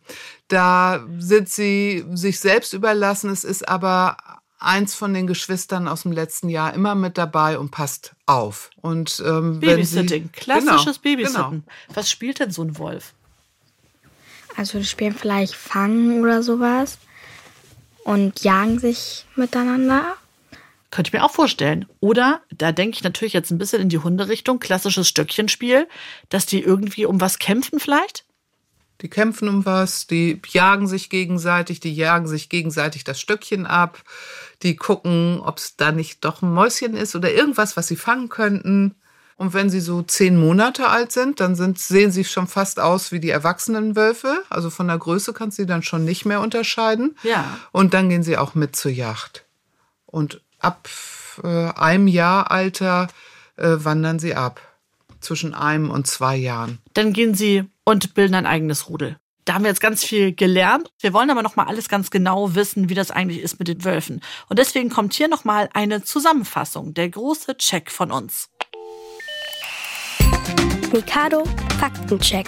da sind sie sich selbst überlassen. Es ist aber eins von den Geschwistern aus dem letzten Jahr immer mit dabei und passt auf. Und ähm, Babysitting, sie, klassisches genau, Babysitten. Genau. Was spielt denn so ein Wolf? Also die spielen vielleicht Fangen oder sowas und jagen sich miteinander. Könnte ich mir auch vorstellen. Oder, da denke ich natürlich jetzt ein bisschen in die Hunderichtung, klassisches Stöckchenspiel, dass die irgendwie um was kämpfen vielleicht? Die kämpfen um was, die jagen sich gegenseitig, die jagen sich gegenseitig das Stöckchen ab, die gucken, ob es da nicht doch ein Mäuschen ist oder irgendwas, was sie fangen könnten. Und wenn sie so zehn Monate alt sind, dann sind, sehen sie schon fast aus wie die erwachsenen Wölfe. Also von der Größe kannst du sie dann schon nicht mehr unterscheiden. Ja. Und dann gehen sie auch mit zur Jagd. Und ab äh, einem Jahr Alter äh, wandern sie ab. Zwischen einem und zwei Jahren. Dann gehen sie und bilden ein eigenes Rudel. Da haben wir jetzt ganz viel gelernt. Wir wollen aber noch mal alles ganz genau wissen, wie das eigentlich ist mit den Wölfen. Und deswegen kommt hier noch mal eine Zusammenfassung, der große Check von uns. Mikado Faktencheck.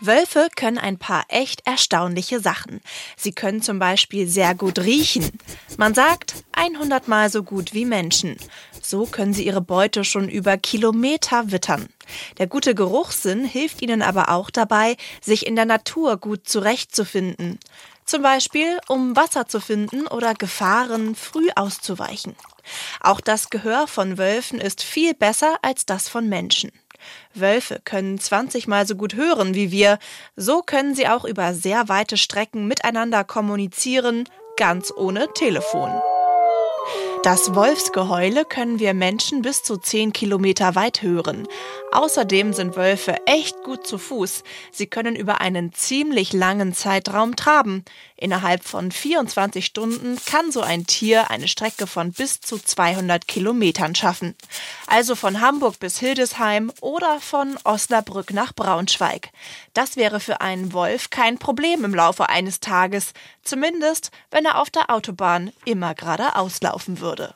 Wölfe können ein paar echt erstaunliche Sachen. Sie können zum Beispiel sehr gut riechen. Man sagt 100 Mal so gut wie Menschen. So können sie ihre Beute schon über Kilometer wittern. Der gute Geruchssinn hilft ihnen aber auch dabei, sich in der Natur gut zurechtzufinden. Zum Beispiel, um Wasser zu finden oder Gefahren früh auszuweichen. Auch das Gehör von Wölfen ist viel besser als das von Menschen. Wölfe können 20 Mal so gut hören wie wir, so können sie auch über sehr weite Strecken miteinander kommunizieren, ganz ohne Telefon. Das Wolfsgeheule können wir Menschen bis zu 10 Kilometer weit hören. Außerdem sind Wölfe echt gut zu Fuß. Sie können über einen ziemlich langen Zeitraum traben. Innerhalb von 24 Stunden kann so ein Tier eine Strecke von bis zu 200 Kilometern schaffen. Also von Hamburg bis Hildesheim oder von Osnabrück nach Braunschweig. Das wäre für einen Wolf kein Problem im Laufe eines Tages, zumindest wenn er auf der Autobahn immer geradeaus laufen würde.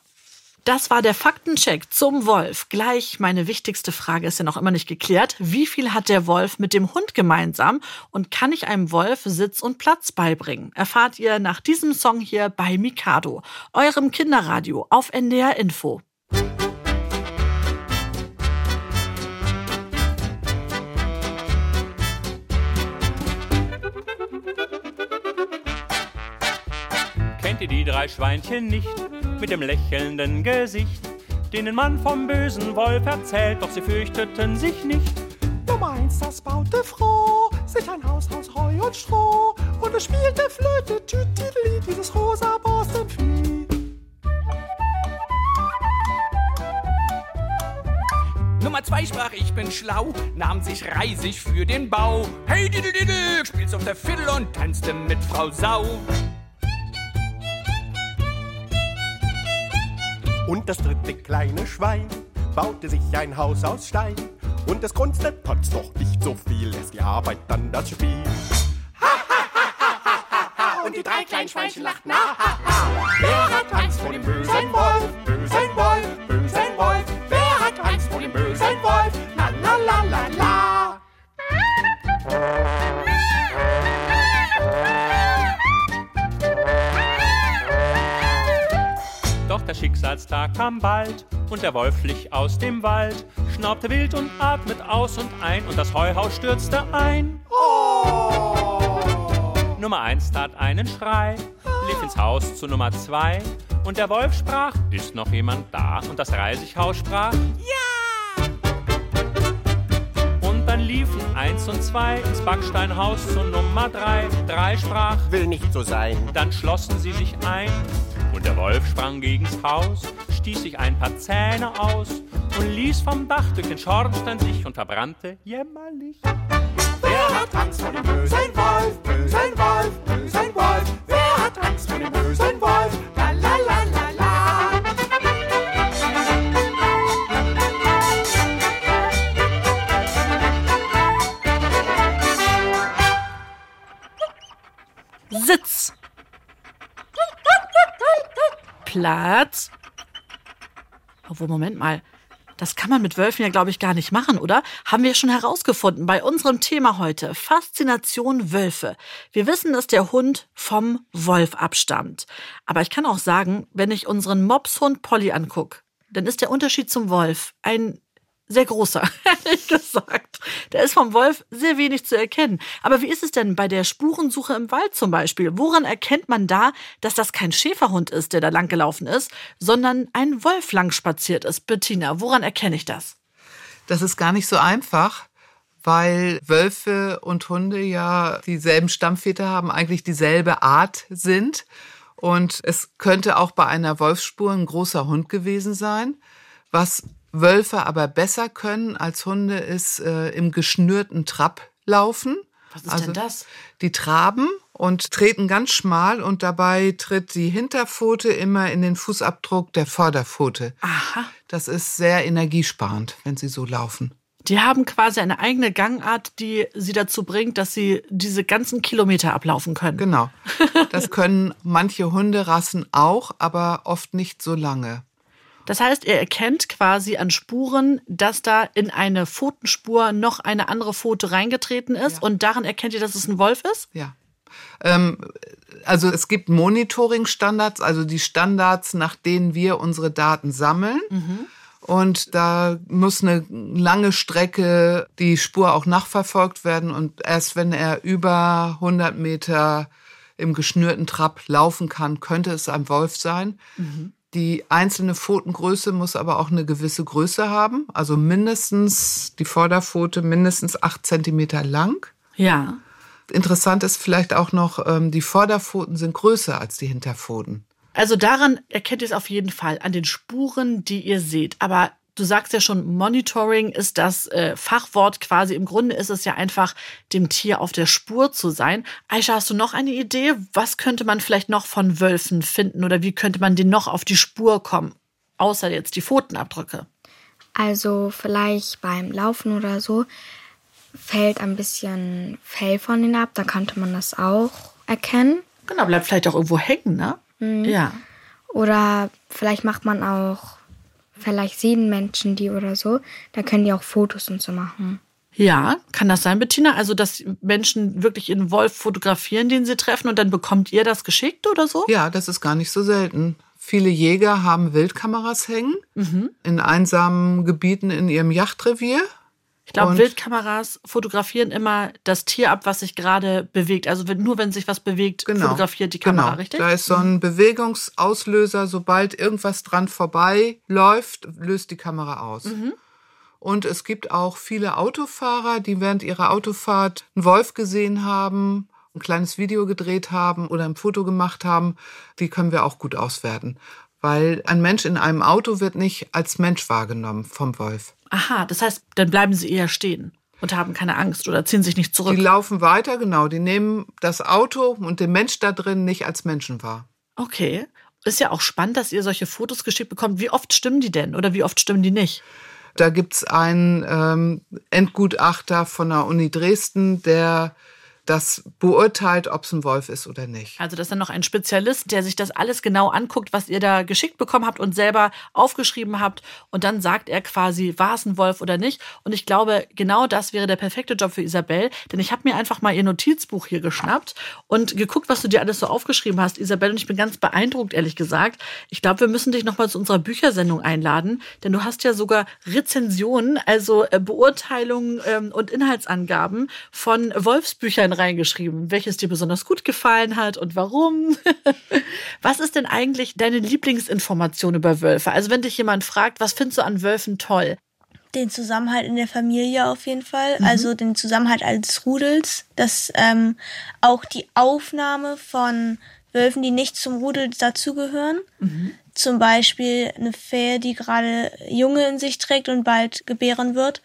Das war der Faktencheck zum Wolf. Gleich meine wichtigste Frage ist ja noch immer nicht geklärt. Wie viel hat der Wolf mit dem Hund gemeinsam und kann ich einem Wolf Sitz und Platz beibringen? Erfahrt ihr nach diesem Song hier bei Mikado, eurem Kinderradio auf NDR Info. Die drei Schweinchen nicht? mit dem lächelnden Gesicht, denen man vom bösen Wolf erzählt, doch sie fürchteten sich nicht. Nummer eins, das baute froh, sich ein Haus aus Heu und Stroh, und es spielte Flöte, tütideli, dieses rosa Borstenvieh. Nummer zwei sprach, ich bin schlau, nahm sich reisig für den Bau. Hey, diddle, diddle, spielst auf der Fiddle und tanzte mit Frau Sau. Und das dritte kleine Schwein baute sich ein Haus aus Stein. Und es grunzte trotz doch nicht so viel, ist die Arbeit dann das Spiel. Ha, ha, ha, und die drei kleinen Schweinchen lachten. Ha, ha, ha. Wer hat Angst vor dem? Bösen Wolf, bösen Wolf. Der Schicksalstag kam bald und der Wolf schlich aus dem Wald, schnaubte wild und atmet aus und ein und das Heuhaus stürzte ein. Oh! Nummer eins tat einen Schrei, lief ins Haus zu Nummer zwei und der Wolf sprach, ist noch jemand da? Und das Reisighaus sprach, ja! Und dann liefen eins und zwei ins Backsteinhaus zu Nummer drei. Drei sprach, will nicht so sein. Dann schlossen sie sich ein und der Wolf sprang gegens Haus, stieß sich ein paar Zähne aus und ließ vom Dach durch den Schornstein sich und verbrannte jämmerlich. Wer hat Angst vor dem bösen Wolf? Bösen Wolf, bösen Platz. Obwohl, Moment mal. Das kann man mit Wölfen ja, glaube ich, gar nicht machen, oder? Haben wir schon herausgefunden bei unserem Thema heute. Faszination Wölfe. Wir wissen, dass der Hund vom Wolf abstammt. Aber ich kann auch sagen, wenn ich unseren Mopshund Polly angucke, dann ist der Unterschied zum Wolf ein sehr großer, ehrlich gesagt. Da ist vom Wolf sehr wenig zu erkennen. Aber wie ist es denn bei der Spurensuche im Wald zum Beispiel? Woran erkennt man da, dass das kein Schäferhund ist, der da langgelaufen ist, sondern ein Wolf lang spaziert ist? Bettina, woran erkenne ich das? Das ist gar nicht so einfach, weil Wölfe und Hunde ja dieselben Stammväter haben, eigentlich dieselbe Art sind. Und es könnte auch bei einer Wolfsspur ein großer Hund gewesen sein. Was Wölfe aber besser können als Hunde ist äh, im geschnürten Trab laufen. Was ist also, denn das? Die traben und treten ganz schmal und dabei tritt die Hinterpfote immer in den Fußabdruck der Vorderpfote. Aha. Das ist sehr energiesparend, wenn sie so laufen. Die haben quasi eine eigene Gangart, die sie dazu bringt, dass sie diese ganzen Kilometer ablaufen können. Genau. Das können manche Hunderassen auch, aber oft nicht so lange. Das heißt, er erkennt quasi an Spuren, dass da in eine Pfotenspur noch eine andere Pfote reingetreten ist ja. und daran erkennt ihr, dass es ein Wolf ist? Ja. Ähm, also es gibt Monitoring-Standards, also die Standards, nach denen wir unsere Daten sammeln. Mhm. Und da muss eine lange Strecke die Spur auch nachverfolgt werden. Und erst wenn er über 100 Meter im geschnürten Trab laufen kann, könnte es ein Wolf sein. Mhm. Die einzelne Pfotengröße muss aber auch eine gewisse Größe haben. Also mindestens die Vorderpfote mindestens acht Zentimeter lang. Ja. Interessant ist vielleicht auch noch, ähm, die Vorderpfoten sind größer als die Hinterpfoten. Also daran erkennt ihr es auf jeden Fall, an den Spuren, die ihr seht. Aber Du sagst ja schon, Monitoring ist das äh, Fachwort quasi. Im Grunde ist es ja einfach, dem Tier auf der Spur zu sein. Aisha, hast du noch eine Idee? Was könnte man vielleicht noch von Wölfen finden oder wie könnte man denen noch auf die Spur kommen? Außer jetzt die Pfotenabdrücke. Also vielleicht beim Laufen oder so fällt ein bisschen Fell von ihnen ab, da könnte man das auch erkennen. Genau, bleibt vielleicht auch irgendwo hängen, ne? Mhm. Ja. Oder vielleicht macht man auch, vielleicht sehen Menschen die oder so, da können die auch Fotos und so machen. Ja, kann das sein, Bettina? Also, dass Menschen wirklich einen Wolf fotografieren, den sie treffen und dann bekommt ihr das geschickt oder so? Ja, das ist gar nicht so selten. Viele Jäger haben Wildkameras hängen Mhm. in einsamen Gebieten in ihrem Yachtrevier. Ich glaube, Wildkameras fotografieren immer das Tier ab, was sich gerade bewegt. Also wenn, nur wenn sich was bewegt, fotografiert die Kamera, genau. richtig? Da ist so ein Bewegungsauslöser, sobald irgendwas dran vorbei läuft, löst die Kamera aus. Mhm. Und es gibt auch viele Autofahrer, die während ihrer Autofahrt einen Wolf gesehen haben, ein kleines Video gedreht haben oder ein Foto gemacht haben. Die können wir auch gut auswerten. Weil ein Mensch in einem Auto wird nicht als Mensch wahrgenommen vom Wolf. Aha, das heißt, dann bleiben sie eher stehen und haben keine Angst oder ziehen sich nicht zurück. Die laufen weiter, genau. Die nehmen das Auto und den Mensch da drin nicht als Menschen wahr. Okay. Ist ja auch spannend, dass ihr solche Fotos geschickt bekommt. Wie oft stimmen die denn oder wie oft stimmen die nicht? Da gibt's einen ähm, Endgutachter von der Uni Dresden, der das beurteilt, ob es ein Wolf ist oder nicht. Also das ist dann noch ein Spezialist, der sich das alles genau anguckt, was ihr da geschickt bekommen habt und selber aufgeschrieben habt. Und dann sagt er quasi, war es ein Wolf oder nicht. Und ich glaube, genau das wäre der perfekte Job für Isabel. Denn ich habe mir einfach mal ihr Notizbuch hier geschnappt und geguckt, was du dir alles so aufgeschrieben hast, Isabel. Und ich bin ganz beeindruckt, ehrlich gesagt. Ich glaube, wir müssen dich nochmal zu unserer Büchersendung einladen. Denn du hast ja sogar Rezensionen, also äh, Beurteilungen ähm, und Inhaltsangaben von Wolfsbüchern reingeschrieben, welches dir besonders gut gefallen hat und warum. was ist denn eigentlich deine Lieblingsinformation über Wölfe? Also wenn dich jemand fragt, was findest du an Wölfen toll? Den Zusammenhalt in der Familie auf jeden Fall, Mhm. also den Zusammenhalt als Rudels, dass ähm, auch die Aufnahme von Wölfen, die nicht zum Rudel dazugehören, zum Beispiel eine Fähe, die gerade Junge in sich trägt und bald gebären wird,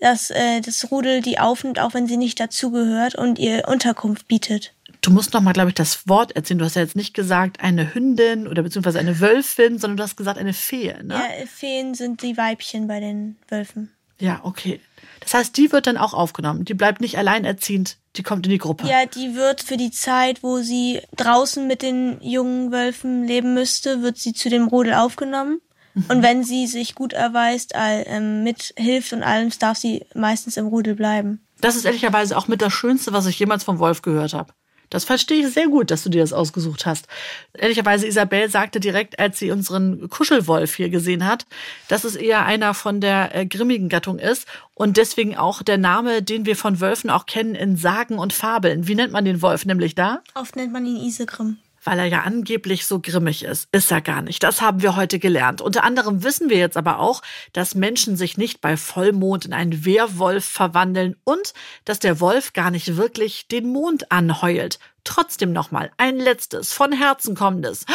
dass äh, das Rudel die aufnimmt, auch wenn sie nicht dazugehört und ihr Unterkunft bietet. Du musst noch mal, glaube ich, das Wort erzählen. Du hast ja jetzt nicht gesagt eine Hündin oder beziehungsweise eine Wölfin, sondern du hast gesagt eine Fee, ne? Ja, Feen sind die Weibchen bei den Wölfen. Ja, okay. Das heißt, die wird dann auch aufgenommen. Die bleibt nicht alleinerziehend, die kommt in die Gruppe. Ja, die wird für die Zeit, wo sie draußen mit den jungen Wölfen leben müsste, wird sie zu dem Rudel aufgenommen. Und wenn sie sich gut erweist, all, ähm, mithilft und allem, darf sie meistens im Rudel bleiben. Das ist ehrlicherweise auch mit das Schönste, was ich jemals vom Wolf gehört habe. Das verstehe ich sehr gut, dass du dir das ausgesucht hast. Ehrlicherweise, Isabel sagte direkt, als sie unseren Kuschelwolf hier gesehen hat, dass es eher einer von der äh, grimmigen Gattung ist und deswegen auch der Name, den wir von Wölfen auch kennen in Sagen und Fabeln. Wie nennt man den Wolf nämlich da? Oft nennt man ihn Isegrim. Weil er ja angeblich so grimmig ist. Ist er gar nicht. Das haben wir heute gelernt. Unter anderem wissen wir jetzt aber auch, dass Menschen sich nicht bei Vollmond in einen Wehrwolf verwandeln und dass der Wolf gar nicht wirklich den Mond anheult. Trotzdem nochmal ein letztes, von Herzen kommendes.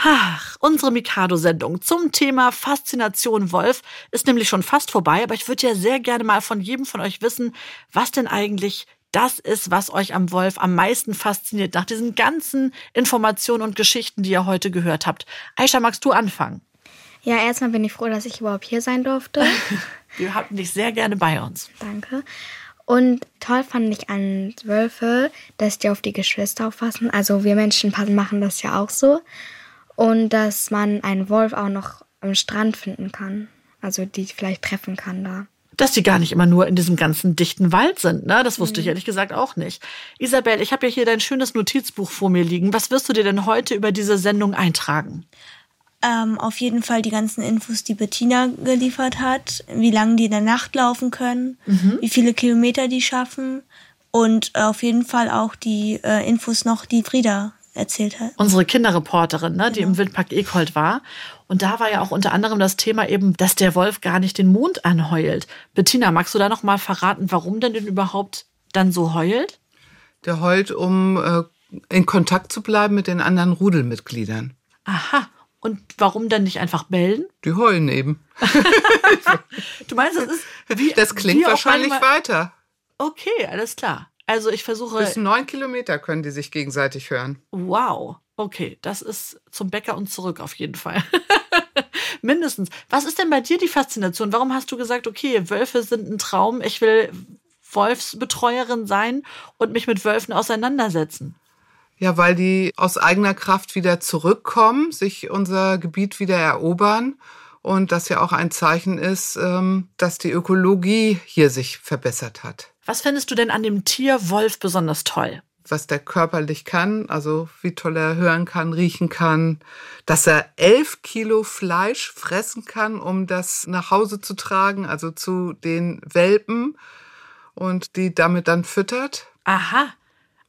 Ach, unsere Mikado-Sendung zum Thema Faszination Wolf ist nämlich schon fast vorbei, aber ich würde ja sehr gerne mal von jedem von euch wissen, was denn eigentlich das ist, was euch am Wolf am meisten fasziniert, nach diesen ganzen Informationen und Geschichten, die ihr heute gehört habt. Aisha, magst du anfangen? Ja, erstmal bin ich froh, dass ich überhaupt hier sein durfte. Wir hatten dich sehr gerne bei uns. Danke. Und toll fand ich an Wölfe, dass die auf die Geschwister aufpassen. Also wir Menschen machen das ja auch so. Und dass man einen Wolf auch noch am Strand finden kann. Also die vielleicht treffen kann da. Dass die gar nicht immer nur in diesem ganzen dichten Wald sind, ne? Das wusste ich ehrlich gesagt auch nicht. Isabel, ich habe ja hier dein schönes Notizbuch vor mir liegen. Was wirst du dir denn heute über diese Sendung eintragen? Ähm, auf jeden Fall die ganzen Infos, die Bettina geliefert hat, wie lange die in der Nacht laufen können, Mhm. wie viele Kilometer die schaffen und äh, auf jeden Fall auch die äh, Infos noch, die Frieda erzählt hat. unsere Kinderreporterin, ne, die im Wildpark Ekhold war. Und da war ja auch unter anderem das Thema eben, dass der Wolf gar nicht den Mond anheult. Bettina, magst du da noch mal verraten, warum denn denn überhaupt dann so heult? Der heult, um äh, in Kontakt zu bleiben mit den anderen Rudelmitgliedern. Aha. Und warum dann nicht einfach bellen? Die heulen eben. du meinst, das ist wie. Das klingt wahrscheinlich weiter. Okay, alles klar. Also ich versuche. Bis neun Kilometer können die sich gegenseitig hören. Wow. Okay, das ist zum Bäcker und zurück auf jeden Fall. Mindestens. Was ist denn bei dir die Faszination? Warum hast du gesagt, okay, Wölfe sind ein Traum, ich will Wolfsbetreuerin sein und mich mit Wölfen auseinandersetzen? Ja, weil die aus eigener Kraft wieder zurückkommen, sich unser Gebiet wieder erobern und das ja auch ein Zeichen ist, ähm, dass die Ökologie hier sich verbessert hat. Was findest du denn an dem Tier Wolf besonders toll? was der körperlich kann, also wie toll er hören kann, riechen kann, dass er elf Kilo Fleisch fressen kann, um das nach Hause zu tragen, also zu den Welpen und die damit dann füttert. Aha,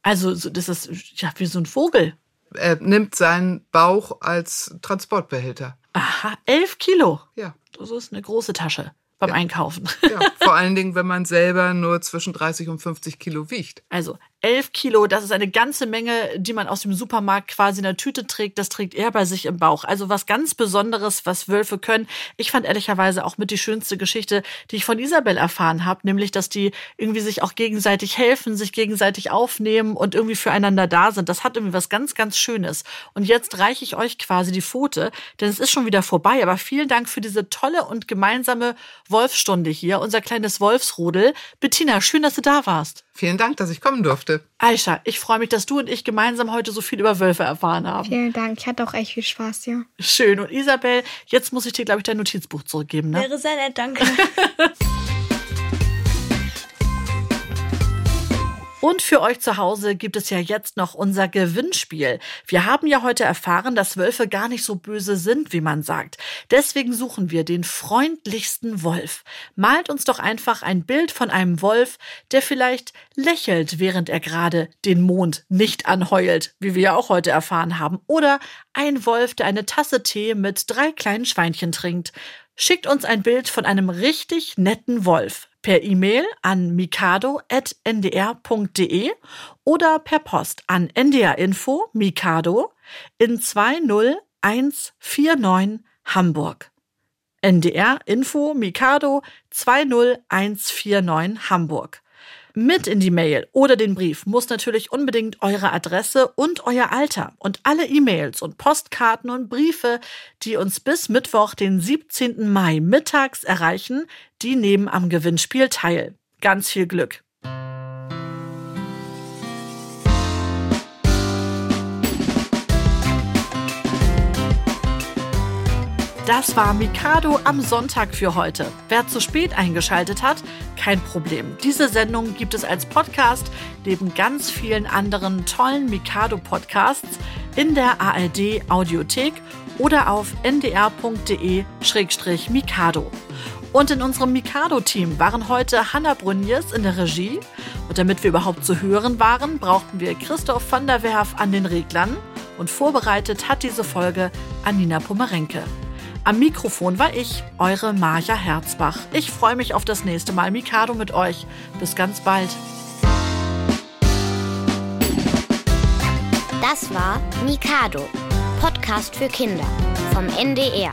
also das ist ja wie so ein Vogel. Er nimmt seinen Bauch als Transportbehälter. Aha, elf Kilo. Ja. Das ist eine große Tasche beim ja. Einkaufen. Ja, vor allen Dingen, wenn man selber nur zwischen 30 und 50 Kilo wiegt. Also 11 Kilo, das ist eine ganze Menge, die man aus dem Supermarkt quasi in der Tüte trägt. Das trägt er bei sich im Bauch. Also was ganz Besonderes, was Wölfe können. Ich fand ehrlicherweise auch mit die schönste Geschichte, die ich von Isabel erfahren habe, nämlich, dass die irgendwie sich auch gegenseitig helfen, sich gegenseitig aufnehmen und irgendwie füreinander da sind. Das hat irgendwie was ganz, ganz Schönes. Und jetzt reiche ich euch quasi die Pfote, denn es ist schon wieder vorbei. Aber vielen Dank für diese tolle und gemeinsame Wolfstunde hier, unser kleines Wolfsrudel. Bettina, schön, dass du da warst. Vielen Dank, dass ich kommen durfte. Aisha, ich freue mich, dass du und ich gemeinsam heute so viel über Wölfe erfahren haben. Vielen Dank, ich hatte auch echt viel Spaß, ja. Schön. Und Isabel, jetzt muss ich dir, glaube ich, dein Notizbuch zurückgeben, ne? Wäre sehr nett, danke. Und für euch zu Hause gibt es ja jetzt noch unser Gewinnspiel. Wir haben ja heute erfahren, dass Wölfe gar nicht so böse sind, wie man sagt. Deswegen suchen wir den freundlichsten Wolf. Malt uns doch einfach ein Bild von einem Wolf, der vielleicht lächelt, während er gerade den Mond nicht anheult, wie wir ja auch heute erfahren haben. Oder ein Wolf, der eine Tasse Tee mit drei kleinen Schweinchen trinkt. Schickt uns ein Bild von einem richtig netten Wolf per E-Mail an mikado.ndr.de oder per Post an ndrinfo Mikado in 20149 Hamburg. NDR Info Mikado 20149 Hamburg. Mit in die Mail oder den Brief muss natürlich unbedingt eure Adresse und euer Alter und alle E-Mails und Postkarten und Briefe, die uns bis Mittwoch, den 17. Mai mittags erreichen, die nehmen am Gewinnspiel teil. Ganz viel Glück! Das war Mikado am Sonntag für heute. Wer zu spät eingeschaltet hat, kein Problem. Diese Sendung gibt es als Podcast neben ganz vielen anderen tollen Mikado-Podcasts in der ARD Audiothek oder auf ndr.de-mikado. Und in unserem Mikado-Team waren heute Hanna Brunjes in der Regie. Und damit wir überhaupt zu hören waren, brauchten wir Christoph van der Werf an den Reglern. Und vorbereitet hat diese Folge Anina Pomerenke. Am Mikrofon war ich, eure Maja Herzbach. Ich freue mich auf das nächste Mal Mikado mit euch. Bis ganz bald. Das war Mikado, Podcast für Kinder vom NDR.